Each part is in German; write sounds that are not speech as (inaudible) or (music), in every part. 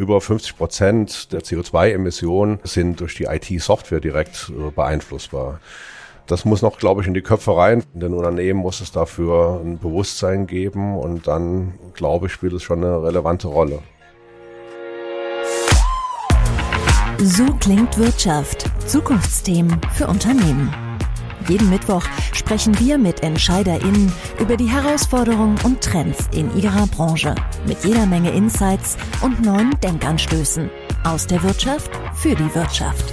über 50 Prozent der CO2-Emissionen sind durch die IT-Software direkt äh, beeinflussbar. Das muss noch, glaube ich, in die Köpfe rein. In den Unternehmen muss es dafür ein Bewusstsein geben und dann, glaube ich, spielt es schon eine relevante Rolle. So klingt Wirtschaft. Zukunftsthemen für Unternehmen. Jeden Mittwoch sprechen wir mit EntscheiderInnen über die Herausforderungen und Trends in ihrer Branche. Mit jeder Menge Insights und neuen Denkanstößen. Aus der Wirtschaft für die Wirtschaft.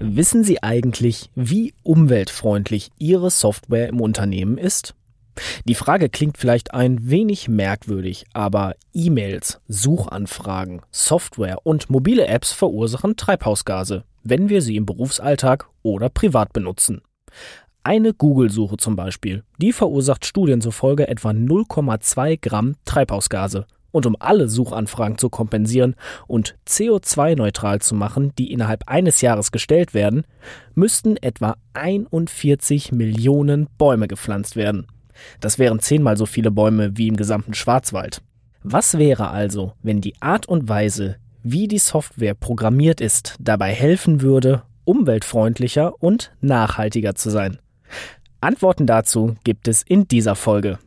Wissen Sie eigentlich, wie umweltfreundlich Ihre Software im Unternehmen ist? Die Frage klingt vielleicht ein wenig merkwürdig, aber E-Mails, Suchanfragen, Software und mobile Apps verursachen Treibhausgase, wenn wir sie im Berufsalltag oder privat benutzen. Eine Google-Suche zum Beispiel, die verursacht Studien zufolge etwa 0,2 Gramm Treibhausgase. Und um alle Suchanfragen zu kompensieren und CO2-neutral zu machen, die innerhalb eines Jahres gestellt werden, müssten etwa 41 Millionen Bäume gepflanzt werden. Das wären zehnmal so viele Bäume wie im gesamten Schwarzwald. Was wäre also, wenn die Art und Weise, wie die Software programmiert ist, dabei helfen würde, umweltfreundlicher und nachhaltiger zu sein? Antworten dazu gibt es in dieser Folge.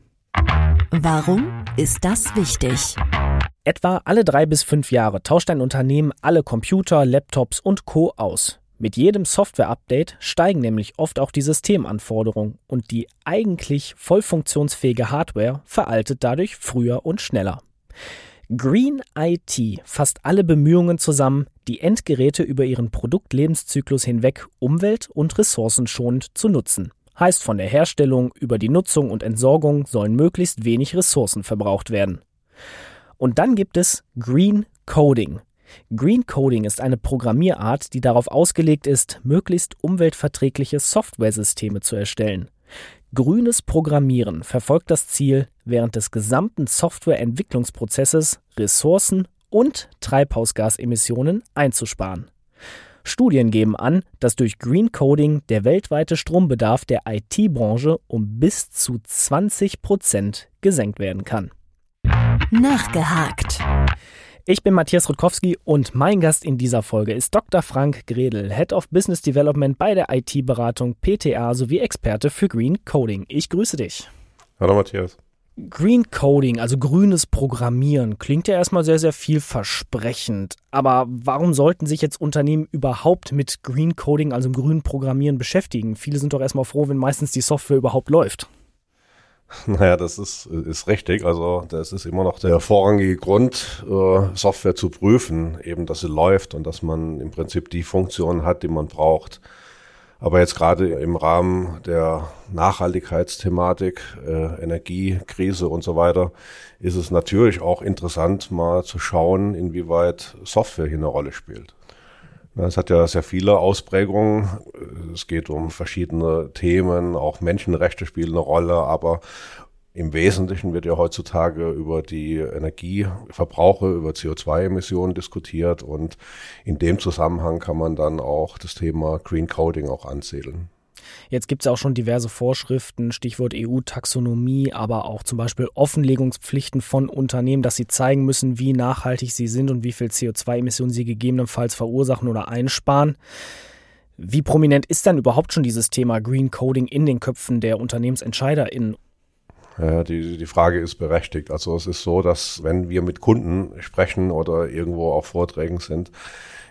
Warum ist das wichtig? Etwa alle drei bis fünf Jahre tauscht ein Unternehmen alle Computer, Laptops und Co. aus. Mit jedem Software-Update steigen nämlich oft auch die Systemanforderungen und die eigentlich voll funktionsfähige Hardware veraltet dadurch früher und schneller. Green IT fasst alle Bemühungen zusammen, die Endgeräte über ihren Produktlebenszyklus hinweg umwelt- und ressourcenschonend zu nutzen. Heißt von der Herstellung über die Nutzung und Entsorgung sollen möglichst wenig Ressourcen verbraucht werden. Und dann gibt es Green Coding, Green Coding ist eine Programmierart, die darauf ausgelegt ist, möglichst umweltverträgliche Softwaresysteme zu erstellen. Grünes Programmieren verfolgt das Ziel, während des gesamten Softwareentwicklungsprozesses Ressourcen und Treibhausgasemissionen einzusparen. Studien geben an, dass durch Green Coding der weltweite Strombedarf der IT-Branche um bis zu 20 Prozent gesenkt werden kann. Nachgehakt. Ich bin Matthias Rutkowski und mein Gast in dieser Folge ist Dr. Frank Gredel, Head of Business Development bei der IT-Beratung PTA sowie Experte für Green Coding. Ich grüße dich. Hallo Matthias. Green Coding, also grünes Programmieren, klingt ja erstmal sehr, sehr vielversprechend. Aber warum sollten sich jetzt Unternehmen überhaupt mit Green Coding, also grünen Programmieren, beschäftigen? Viele sind doch erstmal froh, wenn meistens die Software überhaupt läuft. (laughs) Naja, das ist, ist richtig. Also das ist immer noch der vorrangige Grund, äh, Software zu prüfen, eben dass sie läuft und dass man im Prinzip die Funktionen hat, die man braucht. Aber jetzt gerade im Rahmen der Nachhaltigkeitsthematik, äh, Energiekrise und so weiter, ist es natürlich auch interessant, mal zu schauen, inwieweit Software hier eine Rolle spielt. Es hat ja sehr viele Ausprägungen. Es geht um verschiedene Themen, auch Menschenrechte spielen eine Rolle, aber im Wesentlichen wird ja heutzutage über die Energieverbrauche, über CO2-Emissionen diskutiert und in dem Zusammenhang kann man dann auch das Thema Green Coding auch ansiedeln. Jetzt gibt es auch schon diverse Vorschriften, Stichwort EU-Taxonomie, aber auch zum Beispiel Offenlegungspflichten von Unternehmen, dass sie zeigen müssen, wie nachhaltig sie sind und wie viel CO2-Emissionen sie gegebenenfalls verursachen oder einsparen. Wie prominent ist dann überhaupt schon dieses Thema Green Coding in den Köpfen der UnternehmensentscheiderInnen? Ja, die, die Frage ist berechtigt. Also es ist so, dass wenn wir mit Kunden sprechen oder irgendwo auf Vorträgen sind,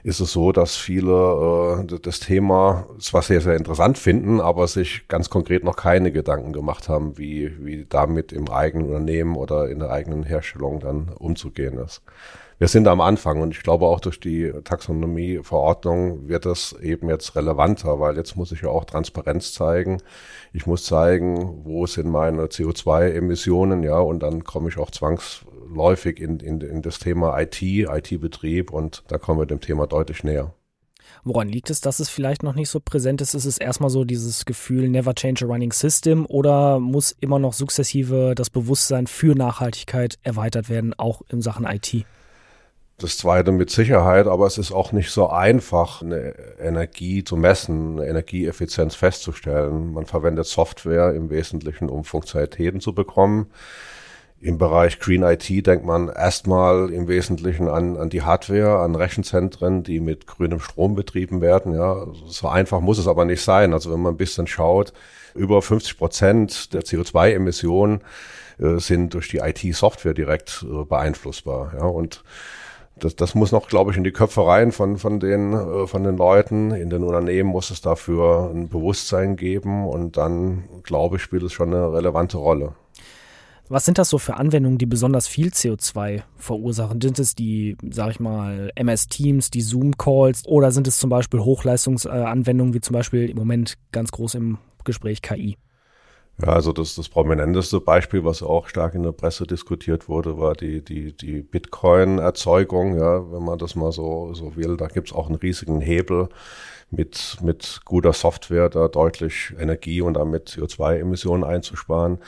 ist es so, dass viele äh, das Thema zwar sehr, sehr interessant finden, aber sich ganz konkret noch keine Gedanken gemacht haben, wie, wie damit im eigenen Unternehmen oder in der eigenen Herstellung dann umzugehen ist. Wir sind am Anfang und ich glaube auch durch die Taxonomieverordnung wird das eben jetzt relevanter, weil jetzt muss ich ja auch Transparenz zeigen. Ich muss zeigen, wo sind meine CO2-Emissionen, ja, und dann komme ich auch zwangs läufig in, in, in das Thema IT, IT-Betrieb und da kommen wir dem Thema deutlich näher. Woran liegt es, dass es vielleicht noch nicht so präsent ist? Ist es erstmal so dieses Gefühl, never change a running system oder muss immer noch sukzessive das Bewusstsein für Nachhaltigkeit erweitert werden, auch in Sachen IT? Das zweite mit Sicherheit, aber es ist auch nicht so einfach, eine Energie zu messen, eine Energieeffizienz festzustellen. Man verwendet Software im Wesentlichen, um Funktionalitäten zu bekommen Im Bereich Green IT denkt man erstmal im Wesentlichen an, an die Hardware, an Rechenzentren, die mit grünem Strom betrieben werden. Ja, so einfach muss es aber nicht sein. Also wenn man ein bisschen schaut, über 50 Prozent der CO2-Emissionen äh, sind durch die IT-Software direkt äh, beeinflussbar. Ja, und das, das muss noch, glaube ich, in die Köpfe rein von, von, den, äh, von den Leuten. In den Unternehmen muss es dafür ein Bewusstsein geben und dann, glaube ich, spielt es schon eine relevante Rolle. Was sind das so für Anwendungen, die besonders viel CO2 verursachen? Sind es die, sag ich mal, MS Teams, die Zoom-Calls oder sind es zum Beispiel Hochleistungsanwendungen wie zum Beispiel im Moment ganz groß im Gespräch KI? Ja, also das, das prominenteste Beispiel, was auch stark in der Presse diskutiert wurde, war die, die, die Bitcoin-Erzeugung. Ja, wenn man das mal so, so will, da gibt's auch einen riesigen Hebel mit, mit guter Software da deutlich Energie und damit CO2-Emissionen einzusparen.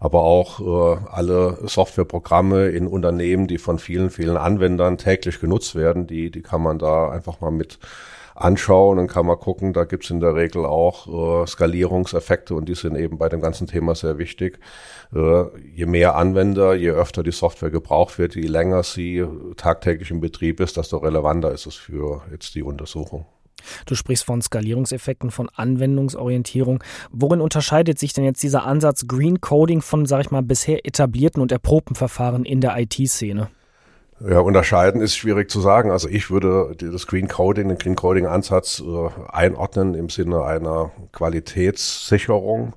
Aber auch äh, alle Softwareprogramme in Unternehmen, die von vielen, vielen Anwendern täglich genutzt werden, die, die kann man da einfach mal mit anschauen, dann kann man gucken, da gibt's in der Regel auch äh, Skalierungseffekte und die sind eben bei dem ganzen Thema sehr wichtig. Äh, je mehr Anwender, je öfter die Software gebraucht wird, je länger sie tagtäglich im Betrieb ist, desto relevanter ist es für jetzt die Untersuchung. Du sprichst von Skalierungseffekten, von Anwendungsorientierung. Worin unterscheidet sich denn jetzt dieser Ansatz Green Coding von, sag ich mal, bisher etablierten und erprobten Verfahren in der IT-Szene? Ja, unterscheiden ist schwierig zu sagen. Also ich würde das Green Coding, den Green Coding Ansatz äh, einordnen im Sinne einer Qualitätssicherung,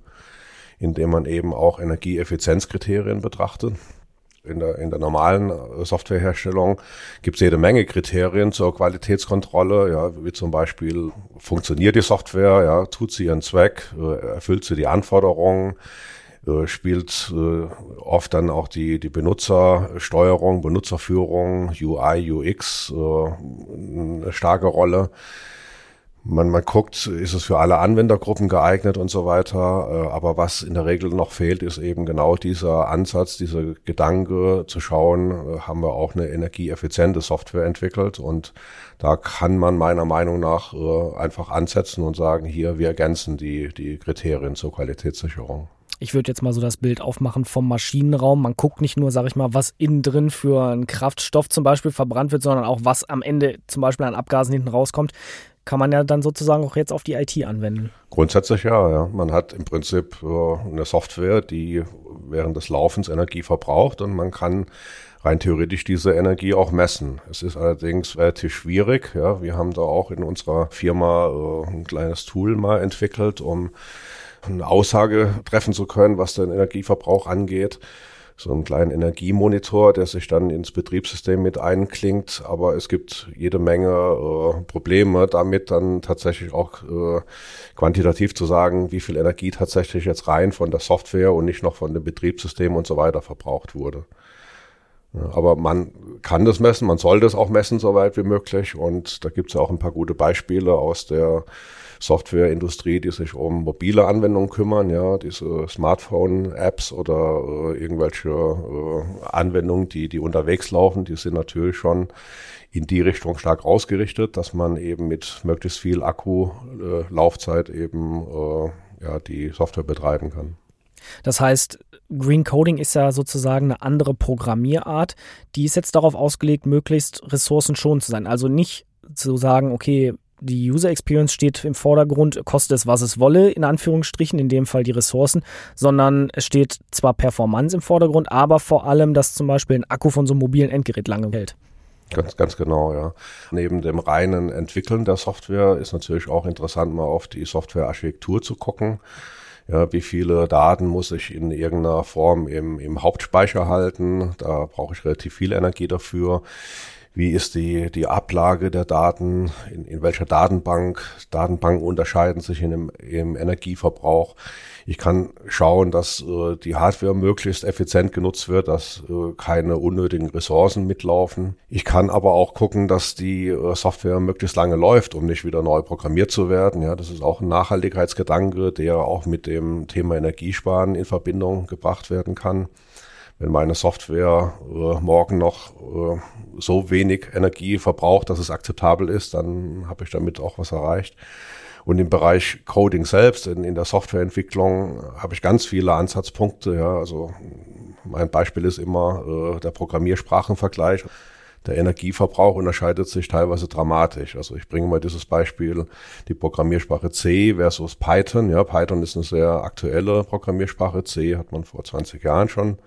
indem man eben auch Energieeffizienzkriterien betrachtet. In der, in der normalen äh, Softwareherstellung gibt es jede Menge Kriterien zur Qualitätskontrolle, ja, wie zum Beispiel funktioniert die Software, ja, tut sie ihren Zweck, äh, erfüllt sie die Anforderungen, äh, spielt äh, oft dann auch die, die Benutzersteuerung, Benutzerführung, UI, UX äh, eine starke Rolle. Man, man guckt, ist es für alle Anwendergruppen geeignet und so weiter. Äh, aber was in der Regel noch fehlt, ist eben genau dieser Ansatz, dieser Gedanke zu schauen, äh, haben wir auch eine energieeffiziente Software entwickelt. Und da kann man meiner Meinung nach äh, einfach ansetzen und sagen, hier, wir ergänzen die, die Kriterien zur Qualitätssicherung ich würde jetzt mal so das Bild aufmachen vom Maschinenraum. Man guckt nicht nur, sage ich mal, was innen drin für ein Kraftstoff zum Beispiel verbrannt wird, sondern auch was am Ende zum Beispiel an Abgasen hinten rauskommt. Kann man ja dann sozusagen auch jetzt auf die IT anwenden. Grundsätzlich ja, ja. Man hat im Prinzip äh, eine Software, die während des Laufens Energie verbraucht und man kann rein theoretisch diese Energie auch messen. Es ist allerdings relativ schwierig. Ja, wir haben da auch in unserer Firma äh, ein kleines Tool mal entwickelt, um eine Aussage treffen zu können, was den Energieverbrauch angeht. So einen kleinen Energiemonitor, der sich dann ins Betriebssystem mit einklingt. Aber es gibt jede Menge äh, Probleme damit, dann tatsächlich auch äh, quantitativ zu sagen, wie viel Energie tatsächlich jetzt rein von der Software und nicht noch von dem Betriebssystem und so weiter verbraucht wurde. Aber man kann das messen, man soll das auch messen, soweit wie möglich. Und da gibt es ja auch ein paar gute Beispiele aus der Softwareindustrie, die sich um mobile Anwendungen kümmern, ja, diese Smartphone-Apps oder äh, irgendwelche äh, Anwendungen, die, die unterwegs laufen, die sind natürlich schon in die Richtung stark ausgerichtet, dass man eben mit möglichst viel Akkulaufzeit äh, eben äh, ja, die Software betreiben kann. Das heißt, Green Coding ist ja sozusagen eine andere Programmierart, die ist jetzt darauf ausgelegt, möglichst ressourcenschonend zu sein. Also nicht zu sagen, okay, die User Experience steht im Vordergrund, kostet es, was es wolle, in Anführungsstrichen, in dem Fall die Ressourcen, sondern es steht zwar Performance im Vordergrund, aber vor allem, dass zum Beispiel ein Akku von so einem mobilen Endgerät lange hält. Ganz, ganz genau, ja. Neben dem reinen Entwickeln der Software ist natürlich auch interessant, mal auf die Softwarearchitektur zu gucken. Ja, wie viele Daten muss ich in irgendeiner Form im, im Hauptspeicher halten? Da brauche ich relativ viel Energie dafür wie ist die, die Ablage der Daten, in, in welcher Datenbank. Datenbanken unterscheiden sich in dem, im Energieverbrauch. Ich kann schauen, dass äh, die Hardware möglichst effizient genutzt wird, dass äh, keine unnötigen Ressourcen mitlaufen. Ich kann aber auch gucken, dass die äh, Software möglichst lange läuft, um nicht wieder neu programmiert zu werden. Ja, das ist auch ein Nachhaltigkeitsgedanke, der auch mit dem Thema Energiesparen in Verbindung gebracht werden kann wenn meine Software äh, morgen noch äh, so wenig Energie verbraucht, dass es akzeptabel ist, dann habe ich damit auch was erreicht. Und im Bereich Coding selbst, in, in der Softwareentwicklung, habe ich ganz viele Ansatzpunkte. Ja, also mein Beispiel ist immer äh, der Programmiersprachenvergleich. Der Energieverbrauch unterscheidet sich teilweise dramatisch. Also ich bringe mal dieses Beispiel, die Programmiersprache C versus Python. Ja, Python ist eine sehr aktuelle Programmiersprache. C hat man vor 20 Jahren schon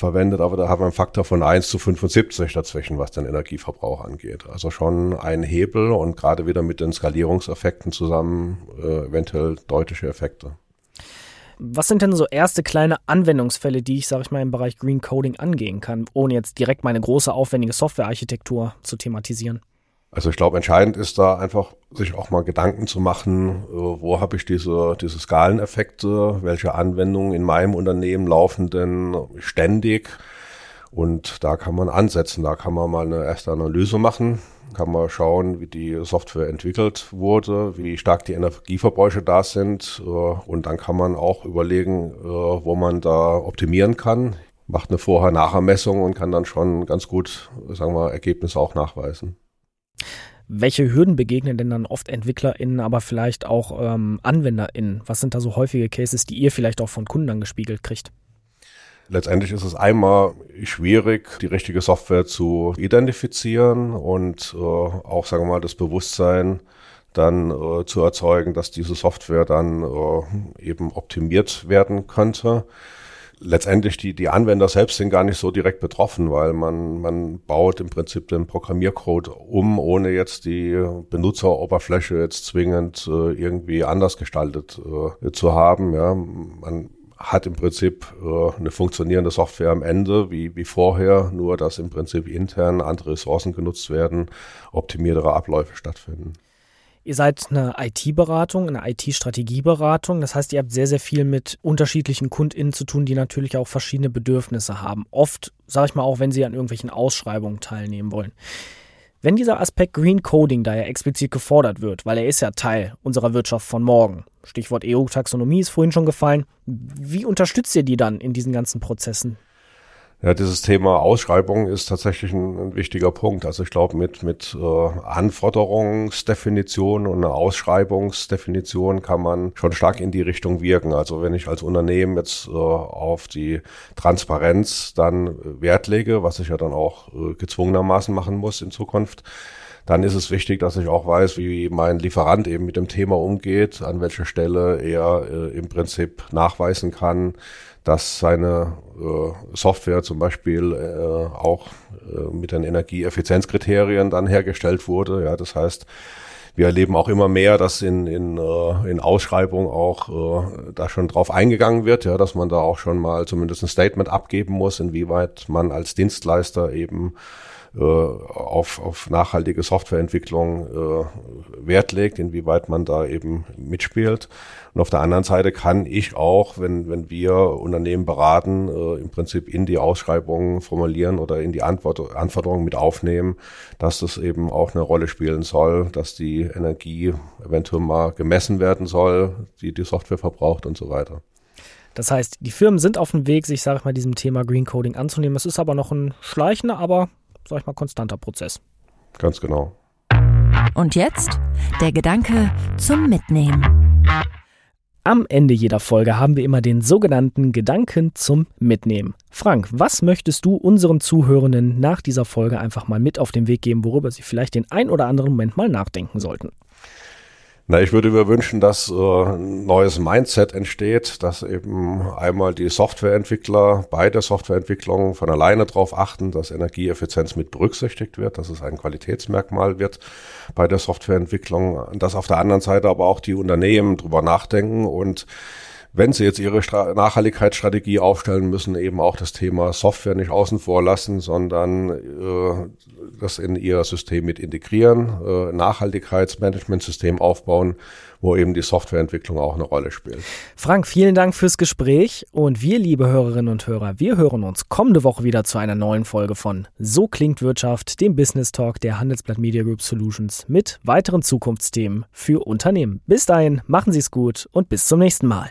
verwendet, aber da haben wir einen Faktor von 1 zu 75 dazwischen, was den Energieverbrauch angeht. Also schon ein Hebel und gerade wieder mit den Skalierungseffekten zusammen äh, eventuell deutliche Effekte. Was sind denn so erste kleine Anwendungsfälle, die ich, sage ich mal, im Bereich Green Coding angehen kann, ohne jetzt direkt meine große, aufwendige Softwarearchitektur zu thematisieren? Also ich glaube, entscheidend ist da einfach, sich auch mal Gedanken zu machen, äh, wo habe ich diese, diese Skaleneffekte, welche Anwendungen in meinem Unternehmen laufen denn ständig. Und da kann man ansetzen, da kann man mal eine erste Analyse machen, kann man schauen, wie die Software entwickelt wurde, wie stark die Energieverbräuche da sind. Äh, und dann kann man auch überlegen, äh, wo man da optimieren kann. Macht eine Vorher-Nachher-Messung und kann dann schon ganz gut, sagen wir, Ergebnisse auch nachweisen. Welche Hürden begegnen denn dann oft EntwicklerInnen, aber vielleicht auch ähm, AnwenderInnen? Was sind da so häufige Cases, die ihr vielleicht auch von Kunden dann gespiegelt kriegt? Letztendlich ist es einmal schwierig, die richtige Software zu identifizieren und äh, auch, sagen wir mal, das Bewusstsein dann äh, zu erzeugen, dass diese Software dann äh, eben optimiert werden könnte letztendlich die, die Anwender selbst sind gar nicht so direkt betroffen, weil man, man baut im Prinzip den Programmiercode um, ohne jetzt die Benutzeroberfläche jetzt zwingend äh, irgendwie anders gestaltet äh, zu haben. Ja, man hat im Prinzip äh, eine funktionierende Software am Ende, wie, wie vorher, nur dass im Prinzip intern andere Ressourcen genutzt werden, optimiertere Abläufe stattfinden. Ihr seid eine IT-Beratung, eine IT-Strategieberatung. Das heißt, ihr habt sehr, sehr viel mit unterschiedlichen KundInnen zu tun, die natürlich auch verschiedene Bedürfnisse haben. Oft, sage ich mal, auch wenn sie an irgendwelchen Ausschreibungen teilnehmen wollen. Wenn dieser Aspekt Green Coding da ja explizit gefordert wird, weil er ist ja Teil unserer Wirtschaft von morgen, Stichwort EU-Taxonomie ist vorhin schon gefallen, wie unterstützt ihr die dann in diesen ganzen Prozessen? Ja, dieses Thema Ausschreibung ist tatsächlich ein, ein wichtiger Punkt. Also ich glaube, mit, mit äh, Anforderungsdefinition und einer Ausschreibungsdefinition kann man schon stark in die Richtung wirken. Also wenn ich als Unternehmen jetzt äh, auf die Transparenz dann Wert lege, was ich ja dann auch äh, gezwungenermaßen machen muss in Zukunft, dann ist es wichtig, dass ich auch weiß, wie mein Lieferant eben mit dem Thema umgeht, an welcher Stelle er äh, im Prinzip nachweisen kann, dass seine äh, Software zum Beispiel äh, auch äh, mit den Energieeffizienzkriterien dann hergestellt wurde. Ja, das heißt, wir erleben auch immer mehr, dass in, in, äh, in Ausschreibungen auch äh, da schon drauf eingegangen wird, ja, dass man da auch schon mal zumindest ein Statement abgeben muss, inwieweit man als Dienstleister eben äh, auf, auf nachhaltige Softwareentwicklung äh, Wert legt, inwieweit man da eben mitspielt. Und auf der anderen Seite kann ich auch, wenn, wenn wir Unternehmen beraten, äh, im Prinzip in die Ausschreibungen formulieren oder in die Antwort, Anforderungen mit aufnehmen, dass das eben auch eine Rolle spielen soll, dass die Energie eventuell mal gemessen werden soll, die die Software verbraucht und so weiter. Das heißt, die Firmen sind auf dem Weg, sich, sage ich mal, diesem Thema Green Coding anzunehmen. Es ist aber noch ein schleichender, aber sag ich mal, konstanter Prozess. Ganz genau. Und jetzt der Gedanke zum Mitnehmen. Am Ende jeder Folge haben wir immer den sogenannten Gedanken zum Mitnehmen. Frank, was möchtest du unseren Zuhörenden nach dieser Folge einfach mal mit auf den Weg geben, worüber sie vielleicht den ein oder anderen Moment mal nachdenken sollten? Na, ich würde mir wünschen, dass äh, ein neues Mindset entsteht, dass eben einmal die Softwareentwickler bei der Softwareentwicklung von alleine darauf achten, dass Energieeffizienz mit berücksichtigt wird, dass es ein Qualitätsmerkmal wird bei der Softwareentwicklung, dass auf der anderen Seite aber auch die Unternehmen drüber nachdenken und wenn Sie jetzt Ihre Stra Nachhaltigkeitsstrategie aufstellen müssen, eben auch das Thema Software nicht außen vor lassen, sondern äh, das in Ihr System mit integrieren, äh, Nachhaltigkeitsmanagementsystem aufbauen, wo eben die Softwareentwicklung auch eine Rolle spielt. Frank, vielen Dank fürs Gespräch und wir, liebe Hörerinnen und Hörer, wir hören uns kommende Woche wieder zu einer neuen Folge von So klingt Wirtschaft, dem Business Talk der Handelsblatt Media Group Solutions mit weiteren Zukunftsthemen für Unternehmen. Bis dahin, machen Sie es gut und bis zum nächsten Mal.